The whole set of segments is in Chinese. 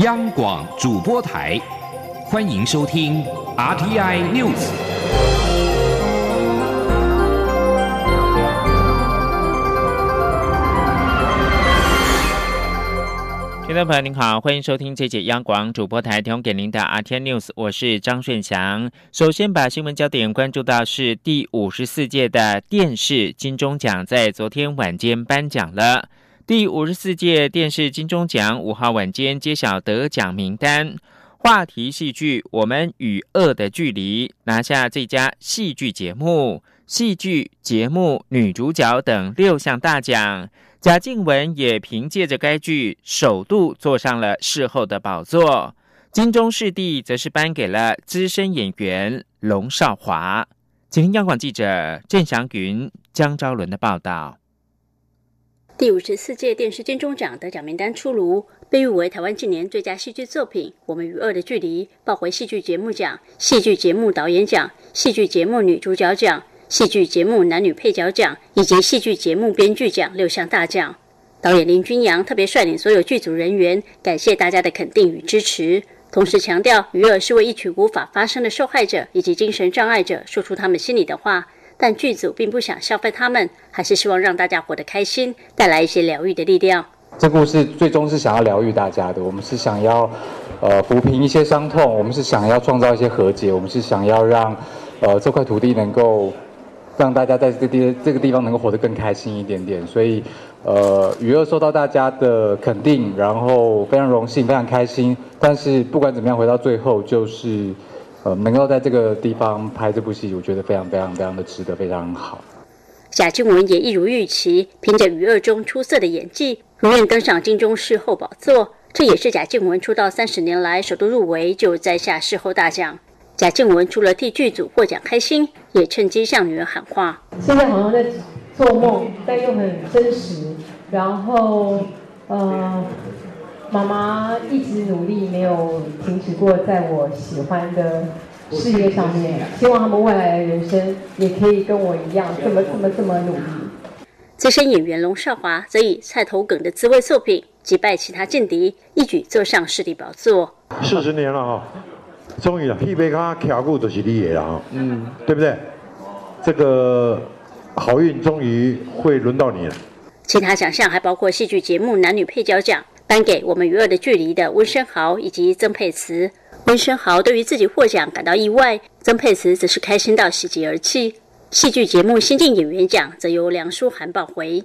央广主播台，欢迎收听 RTI News。听众朋友您好，欢迎收听这节央广主播台提供给您的 RTI News，我是张顺祥。首先把新闻焦点关注到是第五十四届的电视金钟奖在昨天晚间颁奖了。第五十四届电视金钟奖五号晚间揭晓得奖名单，话题戏剧《我们与恶的距离》拿下最佳戏剧节目、戏剧节目女主角等六项大奖。贾静雯也凭借着该剧首度坐上了事后的宝座。金钟视帝则是颁给了资深演员龙少华。请听央广记者郑祥云、江昭伦的报道。第五十四届电视金钟奖得奖名单出炉，被誉为台湾近年最佳戏剧作品《我们与恶的距离》抱回戏剧节目奖、戏剧节目导演奖、戏剧节目女主角奖、戏剧节目男女配角奖以及戏剧节目编剧奖六项大奖。导演林君阳特别率领所有剧组人员，感谢大家的肯定与支持，同时强调，与恶是为一群无法发声的受害者以及精神障碍者说出他们心里的话。但剧组并不想消费他们，还是希望让大家活得开心，带来一些疗愈的力量。这故事最终是想要疗愈大家的，我们是想要，呃，抚平一些伤痛，我们是想要创造一些和解，我们是想要让，呃，这块土地能够让大家在这个地这个地方能够活得更开心一点点。所以，呃，雨儿受到大家的肯定，然后非常荣幸，非常开心。但是不管怎么样，回到最后就是。呃，能够在这个地方拍这部戏，我觉得非常非常非常的值得，非常好。贾静雯也一如预期，凭着《余二》中出色的演技，如愿登上金钟视后宝座。这也是贾静雯出道三十年来首度入围就摘下视后大奖。贾静雯除了替剧组获奖开心，也趁机向女儿喊话：现在好像在做梦，但又很真实。然后，呃。妈妈一直努力，没有停止过在我喜欢的事业上面。希望他们未来的人生也可以跟我一样，这么这么这么努力。资深演员龙少华则以菜头梗的滋味作品击败其他劲敌，一举坐上视帝宝座。四十年了哈，终于了，一杯咖卡固都是你的了哈，嗯，对不对？这个好运终于会轮到你了。其他奖项还包括戏剧节目男女配角奖。颁给我们与恶的距离的温升豪以及曾沛慈。温升豪对于自己获奖感到意外，曾沛慈则是开心到喜极而泣。戏剧节目新晋演员奖则由梁书涵抱回。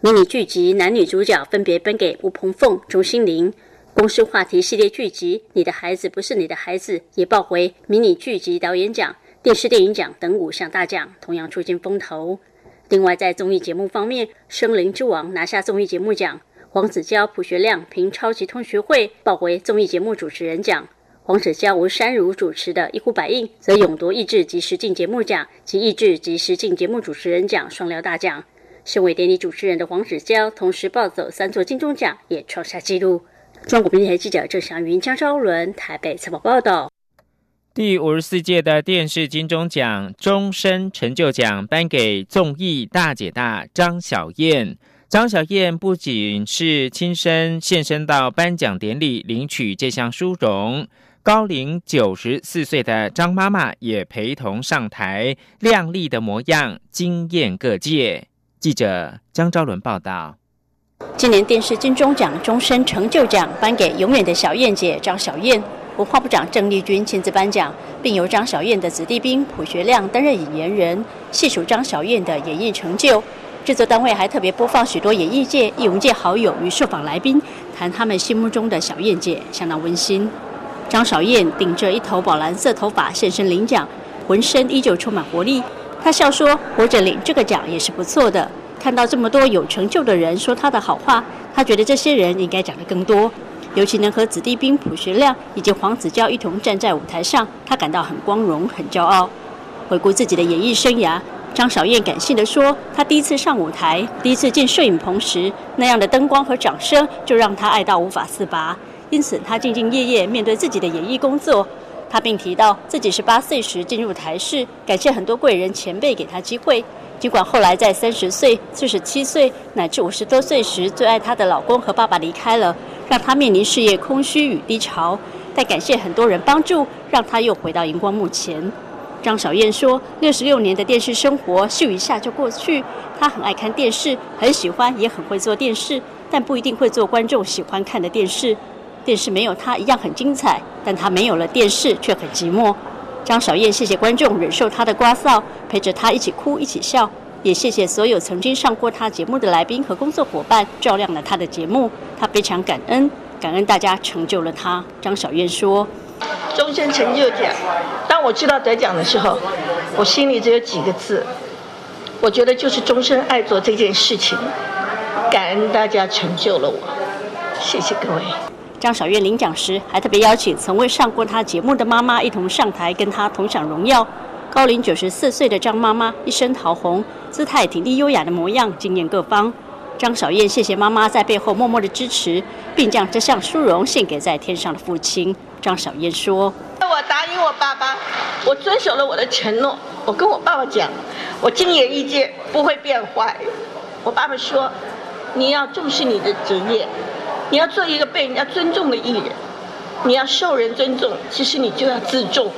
迷你剧集男女主角分别颁给吴鹏凤、钟欣凌。公司话题系列剧集《你的孩子不是你的孩子》也抱回迷你剧集导演奖、电视电影奖等五项大奖，同样出尽风头。另外，在综艺节目方面，《生灵之王》拿下综艺节目奖。黄子佼、朴学亮凭《超级同学会》抱回综艺节目主持人奖，黄子佼、吴珊如主持的《一呼百应》则勇夺意志及实境节目奖及意志及实境节目主持人奖双料大奖。身为典礼主持人的黄子佼，同时抱走三座金钟奖，也创下纪录。中国电台记者郑祥云、江昭伦台北采访报道。第五十四届的电视金钟奖终身成就奖颁给综艺大姐大张小燕。张小燕不仅是亲身现身到颁奖典礼领取这项殊荣，高龄九十四岁的张妈妈也陪同上台，靓丽的模样惊艳各界。记者江昭伦报道。今年电视金钟奖终身成就奖颁给永远的小燕姐张小燕，文化部长郑丽君亲自颁奖，并由张小燕的子弟兵朴学亮担任引言人，细数张小燕的演艺成就。制作单位还特别播放许多演艺界、艺文界好友与受访来宾谈他们心目中的小燕姐，相当温馨。张小燕顶着一头宝蓝色头发现身领奖，浑身依旧充满活力。她笑说：“活着领这个奖也是不错的。看到这么多有成就的人说她的好话，她觉得这些人应该讲得更多。尤其能和子弟兵朴学亮以及黄子佼一同站在舞台上，她感到很光荣、很骄傲。回顾自己的演艺生涯。”张小燕感性地说：“她第一次上舞台，第一次进摄影棚时，那样的灯光和掌声就让她爱到无法自拔。因此，她兢兢业业面对自己的演艺工作。她并提到自己十八岁时进入台视，感谢很多贵人前辈给她机会。尽管后来在三十岁、四十七岁乃至五十多岁时，最爱她的老公和爸爸离开了，让她面临事业空虚与低潮，但感谢很多人帮助，让她又回到荧光幕前。张小燕说：“六十六年的电视生活，咻一下就过去。她很爱看电视，很喜欢，也很会做电视，但不一定会做观众喜欢看的电视。电视没有她一样很精彩，但她没有了电视却很寂寞。”张小燕谢谢观众忍受她的刮噪，陪着她一起哭一起笑，也谢谢所有曾经上过她节目的来宾和工作伙伴，照亮了她的节目。她非常感恩，感恩大家成就了她。张小燕说。终身成就奖，当我知道得奖的时候，我心里只有几个字，我觉得就是终身爱做这件事情，感恩大家成就了我，谢谢各位。张小月领奖时，还特别邀请曾未上过她节目的妈妈一同上台，跟她同享荣耀。高龄九十四岁的张妈妈，一身桃红，姿态挺立优雅的模样，惊艳各方。张小燕谢谢妈妈在背后默默的支持，并将这项殊荣献给在天上的父亲。张小燕说：“我答应我爸爸，我遵守了我的承诺。我跟我爸爸讲，我进演艺界不会变坏。我爸爸说，你要重视你的职业，你要做一个被人家尊重的艺人，你要受人尊重。其实你就要自重，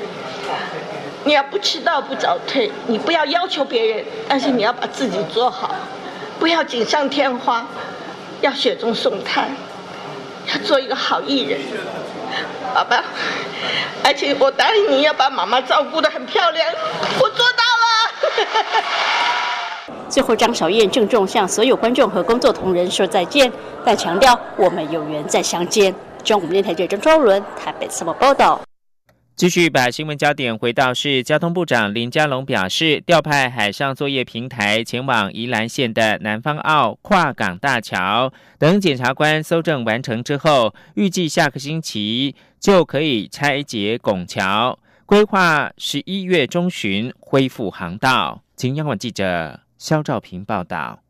你要不迟到不早退，你不要要求别人，但是你要把自己做好，不要锦上添花，要雪中送炭，要做一个好艺人。”好吧，而且我答应你要把妈妈照顾得很漂亮，我做到了。最后，张小燕郑重向所有观众和工作同仁说再见，但强调我们有缘再相见。中央电台记者张昭伦台北什么报道？继续把新闻焦点回到是交通部长林佳龙表示，调派海上作业平台前往宜兰县的南方澳跨港大桥，等检察官搜证完成之后，预计下个星期就可以拆解拱桥，规划十一月中旬恢复航道。请央广记者肖兆平报道。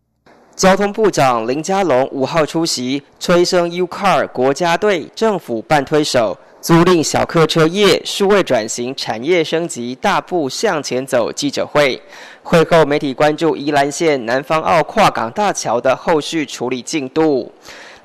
交通部长林佳龙五号出席催生 U Car 国家队政府办推手。租赁小客车业数位转型产业升级大步向前走记者会，会后媒体关注宜兰县南方澳跨港大桥的后续处理进度。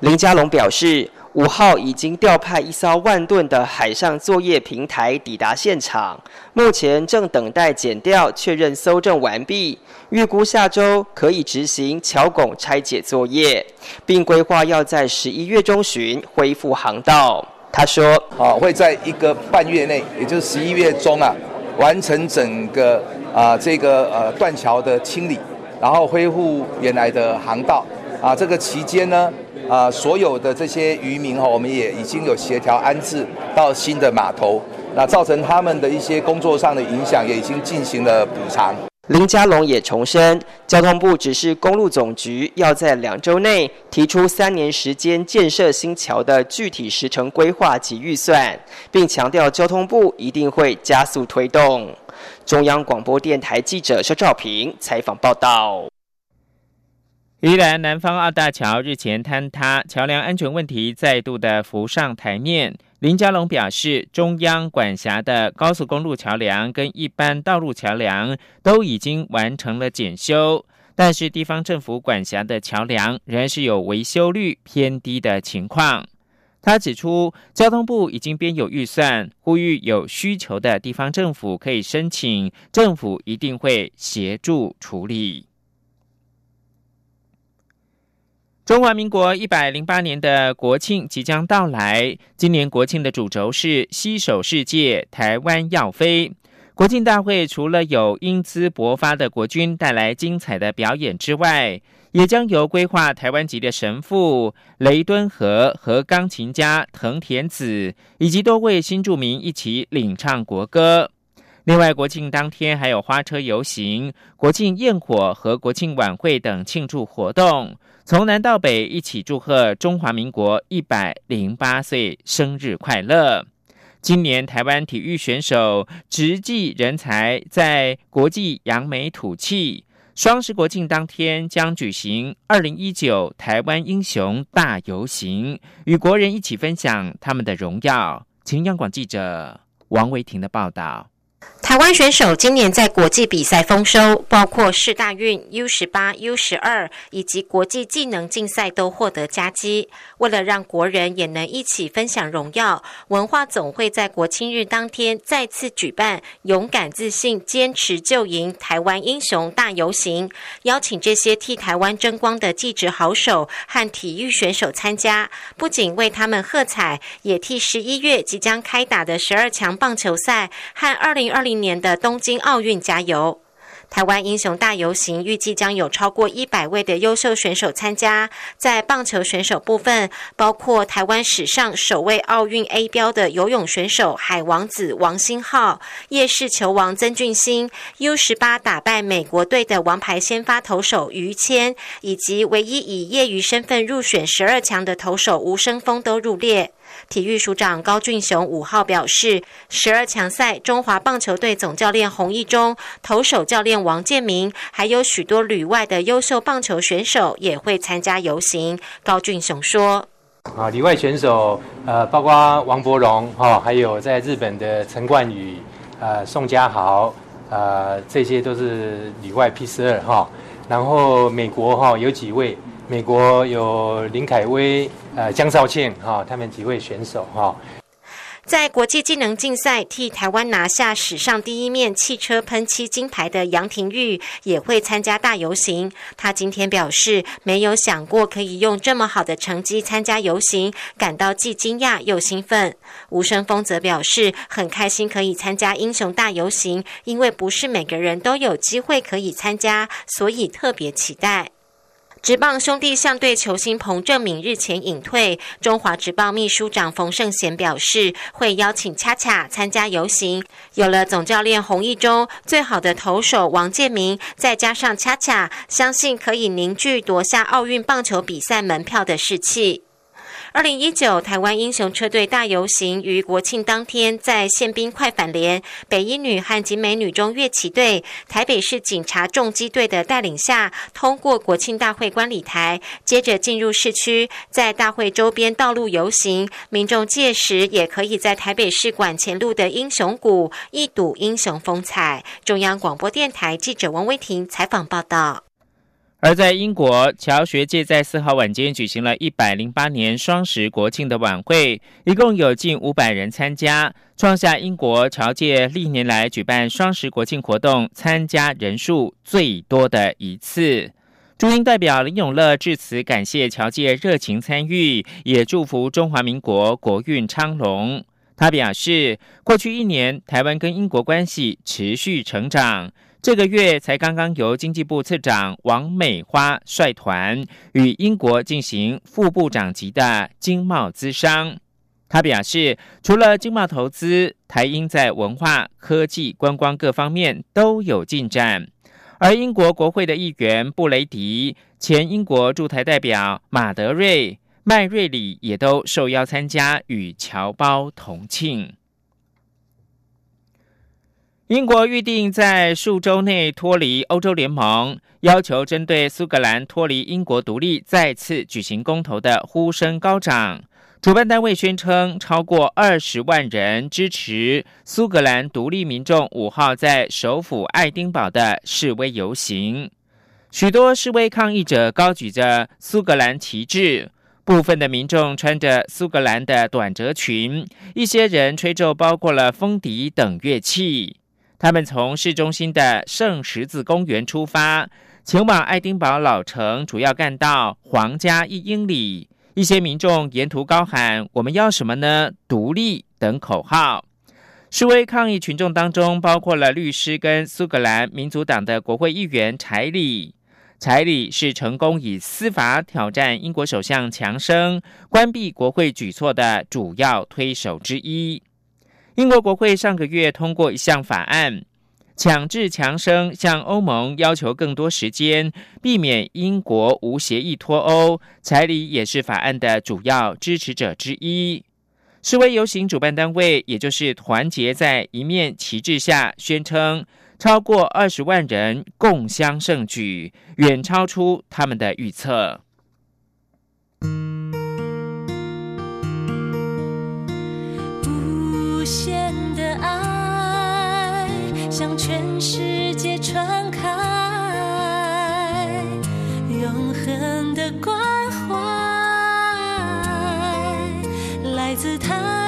林佳龙表示，五号已经调派一艘万吨的海上作业平台抵达现场，目前正等待检调确认搜证完毕，预估下周可以执行桥拱拆解作业，并规划要在十一月中旬恢复航道。他说：“啊，会在一个半月内，也就是十一月中啊，完成整个啊这个呃断桥的清理，然后恢复原来的航道。啊，这个期间呢，啊所有的这些渔民哈，我们也已经有协调安置到新的码头。那造成他们的一些工作上的影响，也已经进行了补偿。”林佳龙也重申，交通部指示公路总局要在两周内提出三年时间建设新桥的具体时程规划及预算，并强调交通部一定会加速推动。中央广播电台记者肖照平采访报道。宜兰南方二大桥日前坍塌，桥梁安全问题再度的浮上台面。林佳龙表示，中央管辖的高速公路桥梁跟一般道路桥梁都已经完成了检修，但是地方政府管辖的桥梁仍然是有维修率偏低的情况。他指出，交通部已经编有预算，呼吁有需求的地方政府可以申请，政府一定会协助处理。中华民国一百零八年的国庆即将到来，今年国庆的主轴是“携手世界，台湾要飞”。国庆大会除了有英姿勃发的国军带来精彩的表演之外，也将由规划台湾籍的神父雷敦和和钢琴家藤田子以及多位新住民一起领唱国歌。另外，国庆当天还有花车游行、国庆焰火和国庆晚会等庆祝活动。从南到北，一起祝贺中华民国一百零八岁生日快乐！今年台湾体育选手直系人才在国际扬眉吐气。双十国庆当天将举行二零一九台湾英雄大游行，与国人一起分享他们的荣耀。请央广记者王维婷的报道。台湾选手今年在国际比赛丰收，包括世大运 U 十八、U 十二以及国际技能竞赛都获得佳绩。为了让国人也能一起分享荣耀，文化总会在国庆日当天再次举办“勇敢、自信、坚持就赢”台湾英雄大游行，邀请这些替台湾争光的技职好手和体育选手参加，不仅为他们喝彩，也替十一月即将开打的十二强棒球赛和二零二零。年的东京奥运加油！台湾英雄大游行预计将有超过一百位的优秀选手参加。在棒球选手部分，包括台湾史上首位奥运 A 标的游泳选手海王子王星浩、夜市球王曾俊欣、U 十八打败美国队的王牌先发投手于谦，以及唯一以业余身份入选十二强的投手吴生峰都入列。体育署长高俊雄五号表示，十二强赛中华棒球队总教练洪义中、投手教练王建民，还有许多旅外的优秀棒球选手也会参加游行。高俊雄说：“啊，旅外选手，呃，包括王伯荣，哈，还有在日本的陈冠宇，呃，宋家豪，呃，这些都是旅外 P 十二，哈。然后美国，哈，有几位。”美国有林凯威、呃江少庆哈，他们几位选手哈，在国际技能竞赛替台湾拿下史上第一面汽车喷漆金牌的杨廷玉也会参加大游行。他今天表示，没有想过可以用这么好的成绩参加游行，感到既惊讶又兴奋。吴声峰则表示，很开心可以参加英雄大游行，因为不是每个人都有机会可以参加，所以特别期待。职棒兄弟象队球星彭正敏日前隐退，中华职棒秘书长冯胜贤表示，会邀请恰恰参加游行。有了总教练洪义中、最好的投手王建民，再加上恰恰，相信可以凝聚夺下奥运棒球比赛门票的士气。二零一九台湾英雄车队大游行于国庆当天在宪兵快反连、北一女和景美女中乐旗队、台北市警察重机队的带领下，通过国庆大会观礼台，接着进入市区，在大会周边道路游行。民众届时也可以在台北市馆前路的英雄谷一睹英雄风采。中央广播电台记者王威婷采访报道。而在英国，侨学界在四号晚间举行了一百零八年双十国庆的晚会，一共有近五百人参加，创下英国侨界历年来举办双十国庆活动参加人数最多的一次。驻英代表林永乐致辞，感谢侨界热情参与，也祝福中华民国国运昌隆。他表示，过去一年，台湾跟英国关系持续成长。这个月才刚刚由经济部次长王美花率团与英国进行副部长级的经贸资商。他表示，除了经贸投资，台英在文化、科技、观光各方面都有进展。而英国国会的议员布雷迪、前英国驻台代表马德瑞、麦瑞里也都受邀参加，与侨胞同庆。英国预定在数周内脱离欧洲联盟，要求针对苏格兰脱离英国独立再次举行公投的呼声高涨。主办单位宣称，超过二十万人支持苏格兰独立民众五号在首府爱丁堡的示威游行。许多示威抗议者高举着苏格兰旗帜，部分的民众穿着苏格兰的短褶裙，一些人吹奏包括了风笛等乐器。他们从市中心的圣十字公园出发，前往爱丁堡老城主要干道皇家一英里。一些民众沿途高喊“我们要什么呢？独立”等口号。示威抗议群众当中，包括了律师跟苏格兰民族党的国会议员柴里。柴里是成功以司法挑战英国首相强生关闭国会举措的主要推手之一。英国国会上个月通过一项法案，强制强生向欧盟要求更多时间，避免英国无协议脱欧。彩礼也是法案的主要支持者之一。示威游行主办单位，也就是团结在一面旗帜下，宣称超过二十万人共襄盛举，远超出他们的预测。限的爱，向全世界传开永恒的关怀，来自他。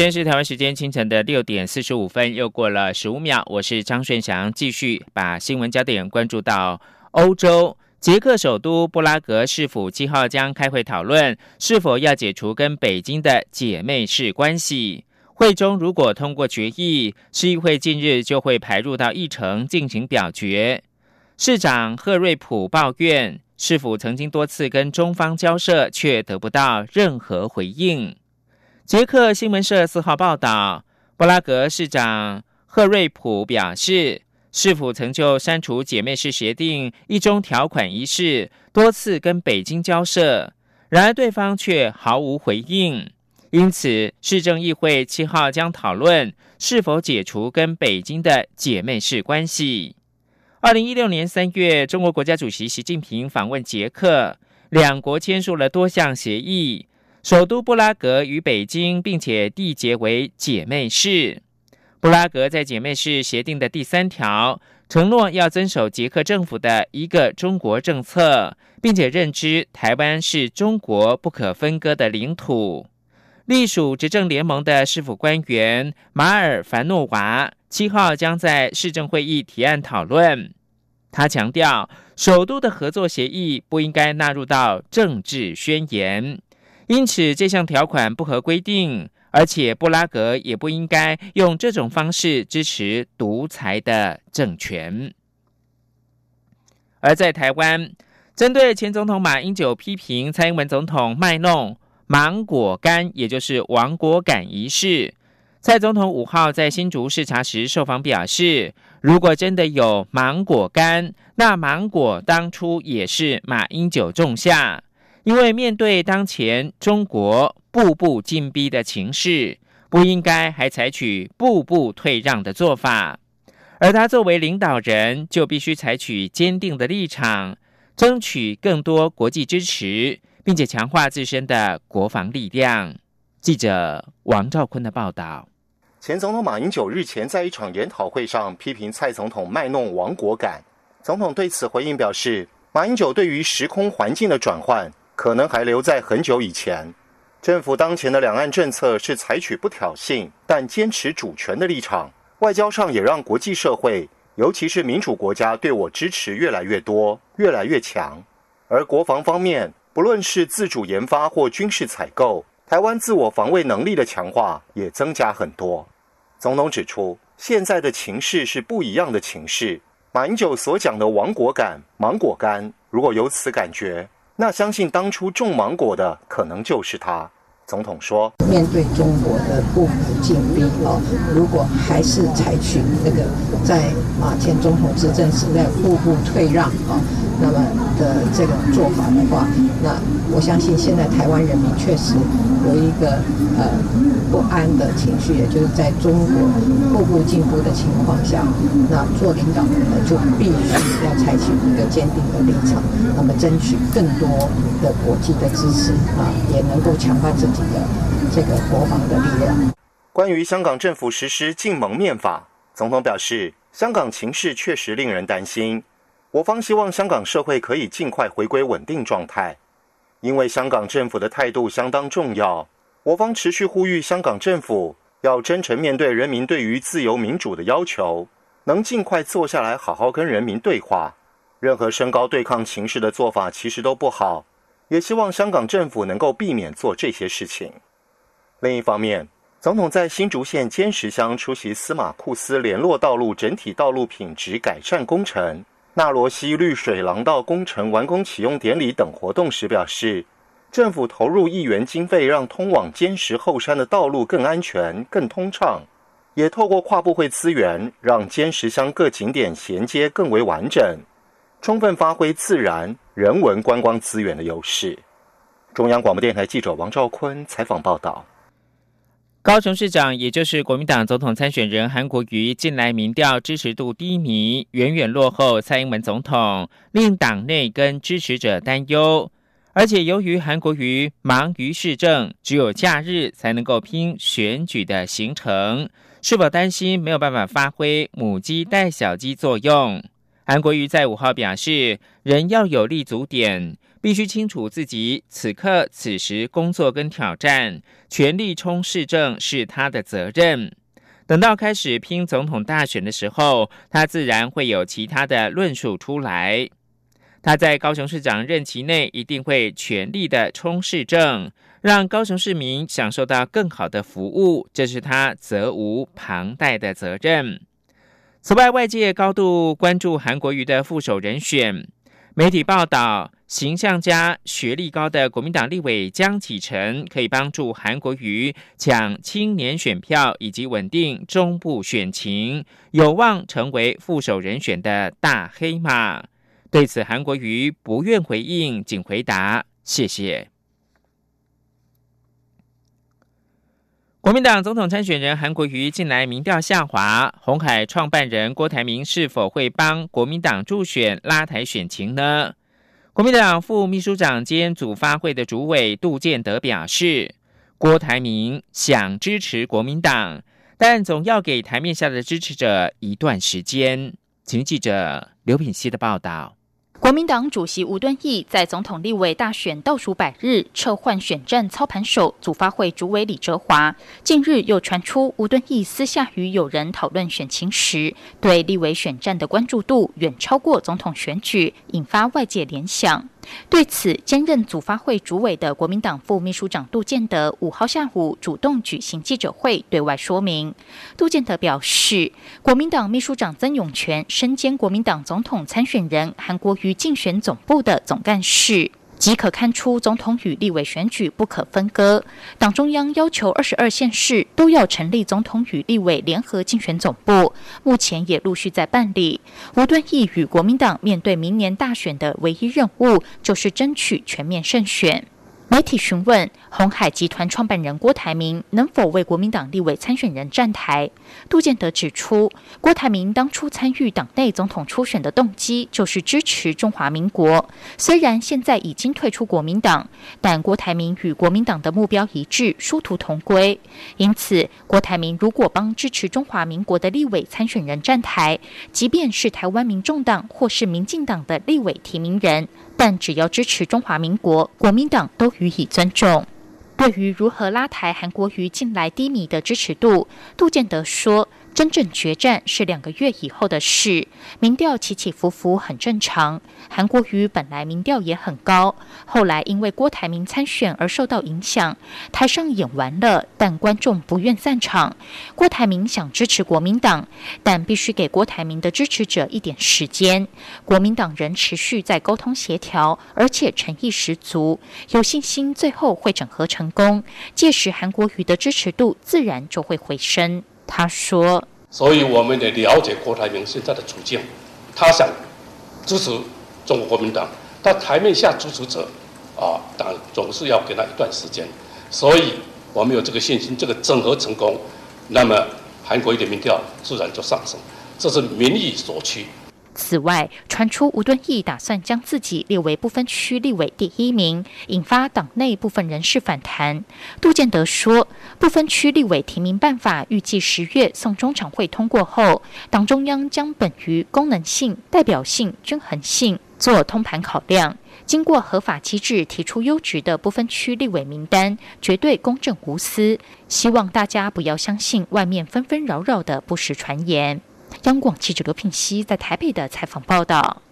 现在是台湾时间清晨的六点四十五分，又过了十五秒。我是张顺祥，继续把新闻焦点关注到欧洲。捷克首都布拉格市府七号将开会讨论是否要解除跟北京的姐妹市关系。会中如果通过决议，市议会近日就会排入到议程进行表决。市长赫瑞普抱怨，市府曾经多次跟中方交涉，却得不到任何回应。捷克新闻社四号报道，布拉格市长赫瑞普表示，市府曾就删除姐妹市协定一中条款一事多次跟北京交涉，然而对方却毫无回应。因此，市政议会七号将讨论是否解除跟北京的姐妹市关系。二零一六年三月，中国国家主席习近平访问捷克，两国签署了多项协议。首都布拉格与北京，并且缔结为姐妹市。布拉格在姐妹市协定的第三条承诺要遵守捷克政府的一个中国政策，并且认知台湾是中国不可分割的领土。隶属执政联盟的市府官员马尔凡诺娃七号将在市政会议提案讨论。他强调，首都的合作协议不应该纳入到政治宣言。因此，这项条款不合规定，而且布拉格也不应该用这种方式支持独裁的政权。而在台湾，针对前总统马英九批评蔡英文总统卖弄芒果干，也就是亡国感一事，蔡总统五号在新竹视察时受访表示，如果真的有芒果干，那芒果当初也是马英九种下。因为面对当前中国步步紧逼的情势，不应该还采取步步退让的做法，而他作为领导人，就必须采取坚定的立场，争取更多国际支持，并且强化自身的国防力量。记者王兆坤的报道。前总统马英九日前在一场研讨会上批评蔡总统卖弄亡国感，总统对此回应表示，马英九对于时空环境的转换。可能还留在很久以前。政府当前的两岸政策是采取不挑衅但坚持主权的立场，外交上也让国际社会，尤其是民主国家对我支持越来越多、越来越强。而国防方面，不论是自主研发或军事采购，台湾自我防卫能力的强化也增加很多。总统指出，现在的情势是不一样的情势。马英九所讲的亡国感、芒果干，如果有此感觉。那相信当初种芒果的可能就是他。总统说：“面对中国的步步紧逼啊，如果还是采取那个在马前总统执政时代步步退让啊。”那么的这个做法的话，那我相信现在台湾人民确实有一个呃不安的情绪，也就是在中国步步进步的情况下，那做领导人的就必须要采取一个坚定的立场，那么争取更多的国际的支持啊，也能够强化自己的这个国防的力量。关于香港政府实施禁蒙面法，总统表示，香港情势确实令人担心。我方希望香港社会可以尽快回归稳定状态，因为香港政府的态度相当重要。我方持续呼吁香港政府要真诚面对人民对于自由民主的要求，能尽快坐下来好好跟人民对话。任何升高对抗情势的做法其实都不好，也希望香港政府能够避免做这些事情。另一方面，总统在新竹县尖石乡出席司马库斯联络道路整体道路品质改善工程。纳罗西绿水廊道工程完工启用典礼等活动时表示，政府投入亿元经费，让通往坚石后山的道路更安全、更通畅，也透过跨部会资源，让坚石乡各景点衔接更为完整，充分发挥自然、人文观光资源的优势。中央广播电台记者王兆坤采访报道。高雄市长，也就是国民党总统参选人韩国瑜，近来民调支持度低迷，远远落后蔡英文总统，令党内跟支持者担忧。而且由于韩国瑜忙于市政，只有假日才能够拼选举的行程，是否担心没有办法发挥母鸡带小鸡作用？韩国瑜在五号表示，人要有立足点，必须清楚自己此刻此时工作跟挑战，全力冲市政是他的责任。等到开始拼总统大选的时候，他自然会有其他的论述出来。他在高雄市长任期内一定会全力的冲市政，让高雄市民享受到更好的服务，这是他责无旁贷的责任。此外，外界高度关注韩国瑜的副手人选。媒体报道，形象佳、学历高的国民党立委江启臣可以帮助韩国瑜抢青年选票，以及稳定中部选情，有望成为副手人选的大黑马。对此，韩国瑜不愿回应，仅回答谢谢。国民党总统参选人韩国瑜近来民调下滑，红海创办人郭台铭是否会帮国民党助选拉抬选情呢？国民党副秘书长兼组发会的主委杜建德表示，郭台铭想支持国民党，但总要给台面下的支持者一段时间。请记者刘品希的报道。国民党主席吴敦义在总统立委大选倒数百日撤换选战操盘手，组发会主委李哲华。近日又传出吴敦义私下与友人讨论选情时，对立委选战的关注度远超过总统选举，引发外界联想。对此，兼任组发会主委的国民党副秘书长杜建德五号下午主动举行记者会，对外说明。杜建德表示，国民党秘书长曾永权身兼国民党总统参选人韩国瑜竞选总部的总干事。即可看出，总统与立委选举不可分割。党中央要求二十二县市都要成立总统与立委联合竞选总部，目前也陆续在办理。吴敦义与国民党面对明年大选的唯一任务，就是争取全面胜选。媒体询问红海集团创办人郭台铭能否为国民党立委参选人站台，杜建德指出，郭台铭当初参与党内总统初选的动机就是支持中华民国。虽然现在已经退出国民党，但郭台铭与国民党的目标一致，殊途同归。因此，郭台铭如果帮支持中华民国的立委参选人站台，即便是台湾民众党或是民进党的立委提名人。但只要支持中华民国，国民党都予以尊重。对于如何拉抬韩国瑜近来低迷的支持度，杜建德说。真正决战是两个月以后的事，民调起起伏伏很正常。韩国瑜本来民调也很高，后来因为郭台铭参选而受到影响。台上演完了，但观众不愿散场。郭台铭想支持国民党，但必须给郭台铭的支持者一点时间。国民党人持续在沟通协调，而且诚意十足，有信心最后会整合成功。届时韩国瑜的支持度自然就会回升。他说：“所以我们得了解郭台铭现在的处境，他想支持中国国民党，但台面下支持者啊，党总是要给他一段时间。所以我们有这个信心，这个整合成功，那么韩国一的民调自然就上升，这是民意所趋。”此外，传出吴敦义打算将自己列为不分区立委第一名，引发党内部分人士反弹。杜建德说，不分区立委提名办法预计十月送中常会通过后，党中央将本于功能性、代表性、均衡性做通盘考量，经过合法机制提出优质的不分区立委名单，绝对公正无私。希望大家不要相信外面纷纷扰扰的不实传言。央广记者刘品熙在台北的采访报道：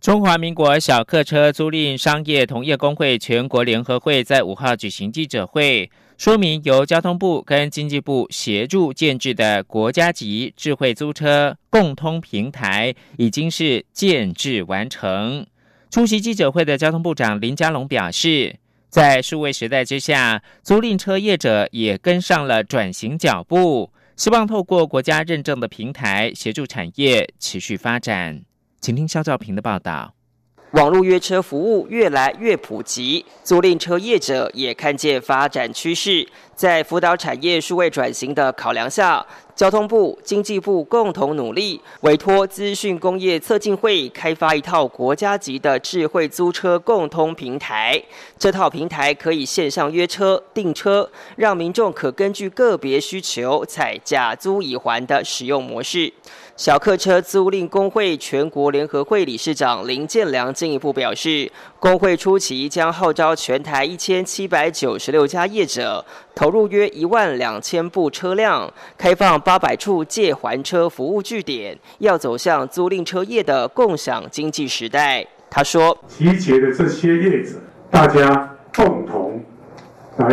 中华民国小客车租赁商业同业工会全国联合会在五号举行记者会，说明由交通部跟经济部协助建制的国家级智慧租车共通平台已经是建制完成。出席记者会的交通部长林佳龙表示，在数位时代之下，租赁车业者也跟上了转型脚步。希望透过国家认证的平台，协助产业持续发展。请听肖兆平的报道。网络约车服务越来越普及，租赁车业者也看见发展趋势，在辅导产业数位转型的考量下。交通部、经济部共同努力，委托资讯工业测进会开发一套国家级的智慧租车共通平台。这套平台可以线上约车、订车，让民众可根据个别需求采价租已还的使用模式。小客车租赁工会全国联合会理事长林建良进一步表示，工会初期将号召全台一千七百九十六家业者，投入约一万两千部车辆，开放八百处借还车服务据点，要走向租赁车业的共享经济时代。他说：“集结的这些业者，大家共同来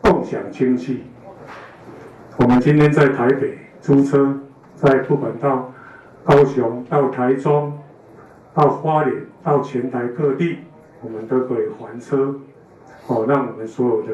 共享经济。我们今天在台北租车。”在不管到高雄、到台中、到花莲、到全台各地，我们都可以还车，哦，让我们所有的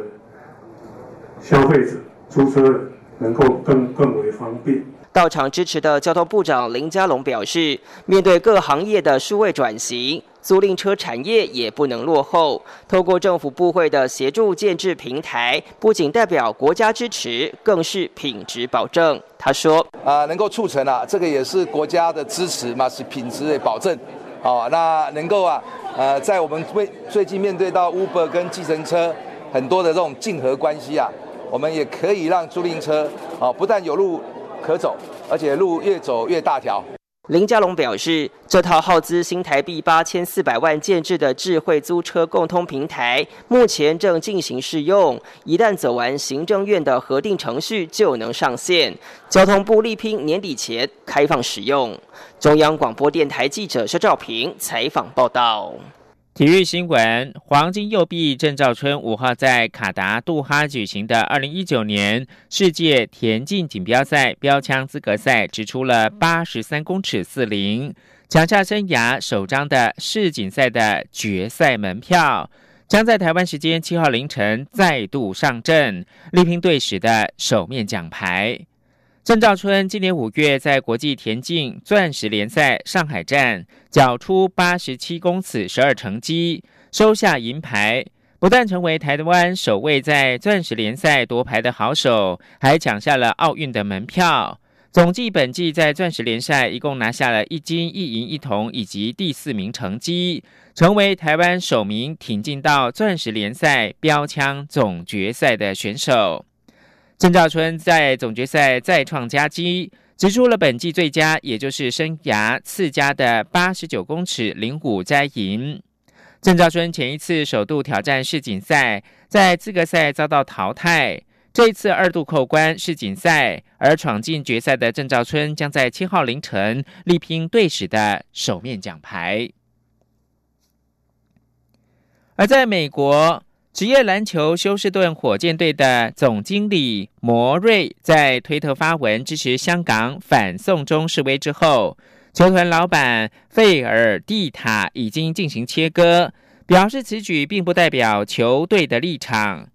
消费者、租车能够更更为方便。到场支持的交通部长林佳龙表示，面对各行业的数位转型。租赁车产业也不能落后。透过政府部会的协助建制平台，不仅代表国家支持，更是品质保证。他说：“啊，能够促成啊，这个也是国家的支持嘛，是品质的保证。哦，那能够啊，呃，在我们最最近面对到 Uber 跟计程车很多的这种竞合关系啊，我们也可以让租赁车啊，不但有路可走，而且路越走越大条。”林佳龙表示，这套耗资新台币八千四百万建制的智慧租车共通平台，目前正进行试用，一旦走完行政院的核定程序，就能上线。交通部力拼年底前开放使用。中央广播电台记者肖兆平采访报道。体育新闻：黄金右臂郑兆春五号在卡达杜哈举行的二零一九年世界田径锦标赛标枪资格赛，掷出了八十三公尺四零，抢下生涯首张的世锦赛的决赛门票，将在台湾时间七号凌晨再度上阵，力拼队史的首面奖牌。郑兆春今年五月在国际田径钻石联赛上海站缴出八十七公尺十二成绩，收下银牌，不但成为台湾首位在钻石联赛夺牌的好手，还抢下了奥运的门票。总计本季在钻石联赛一共拿下了一金一银一铜以及第四名成绩，成为台湾首名挺进到钻石联赛标枪总决赛的选手。郑兆春在总决赛再创佳绩，直出了本季最佳，也就是生涯次佳的八十九公尺零五摘银。郑兆春前一次首度挑战世锦赛，在资格赛遭到淘汰，这一次二度扣关世锦赛，而闯进决赛的郑兆春将在七号凌晨力拼队史的首面奖牌。而在美国。职业篮球休斯顿火箭队的总经理摩瑞在推特发文支持香港反送中示威之后，球团老板费尔蒂塔已经进行切割，表示此举并不代表球队的立场。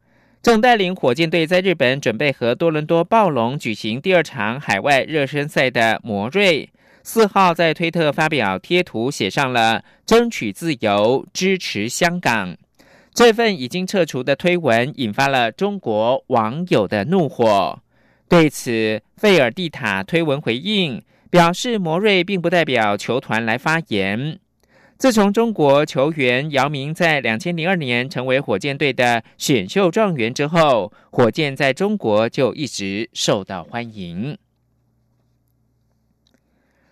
正带领火箭队在日本准备和多伦多暴龙举行第二场海外热身赛的摩瑞，四号在推特发表贴图，写上了“争取自由，支持香港”。这份已经撤除的推文引发了中国网友的怒火。对此，费尔蒂塔推文回应表示，摩瑞并不代表球团来发言。自从中国球员姚明在两千零二年成为火箭队的选秀状元之后，火箭在中国就一直受到欢迎。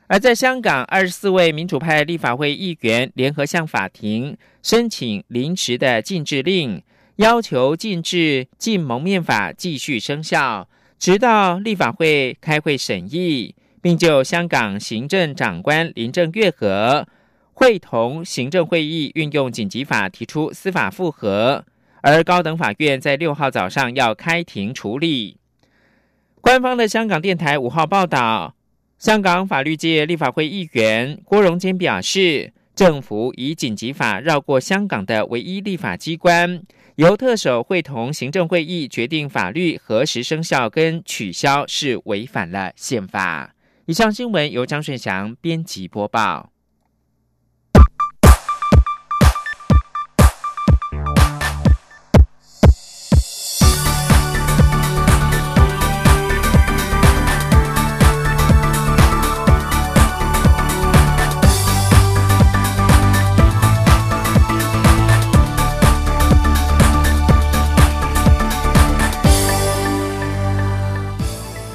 而在香港，二十四位民主派立法会议员联合向法庭申请临时的禁制令，要求禁制禁蒙面法继续生效，直到立法会开会审议，并就香港行政长官林郑月娥会同行政会议运用紧急法提出司法复核，而高等法院在六号早上要开庭处理。官方的香港电台五号报道。香港法律界立法会议员郭荣坚表示，政府以紧急法绕过香港的唯一立法机关，由特首会同行政会议决定法律何时生效跟取消，是违反了宪法。以上新闻由张顺祥编辑播报。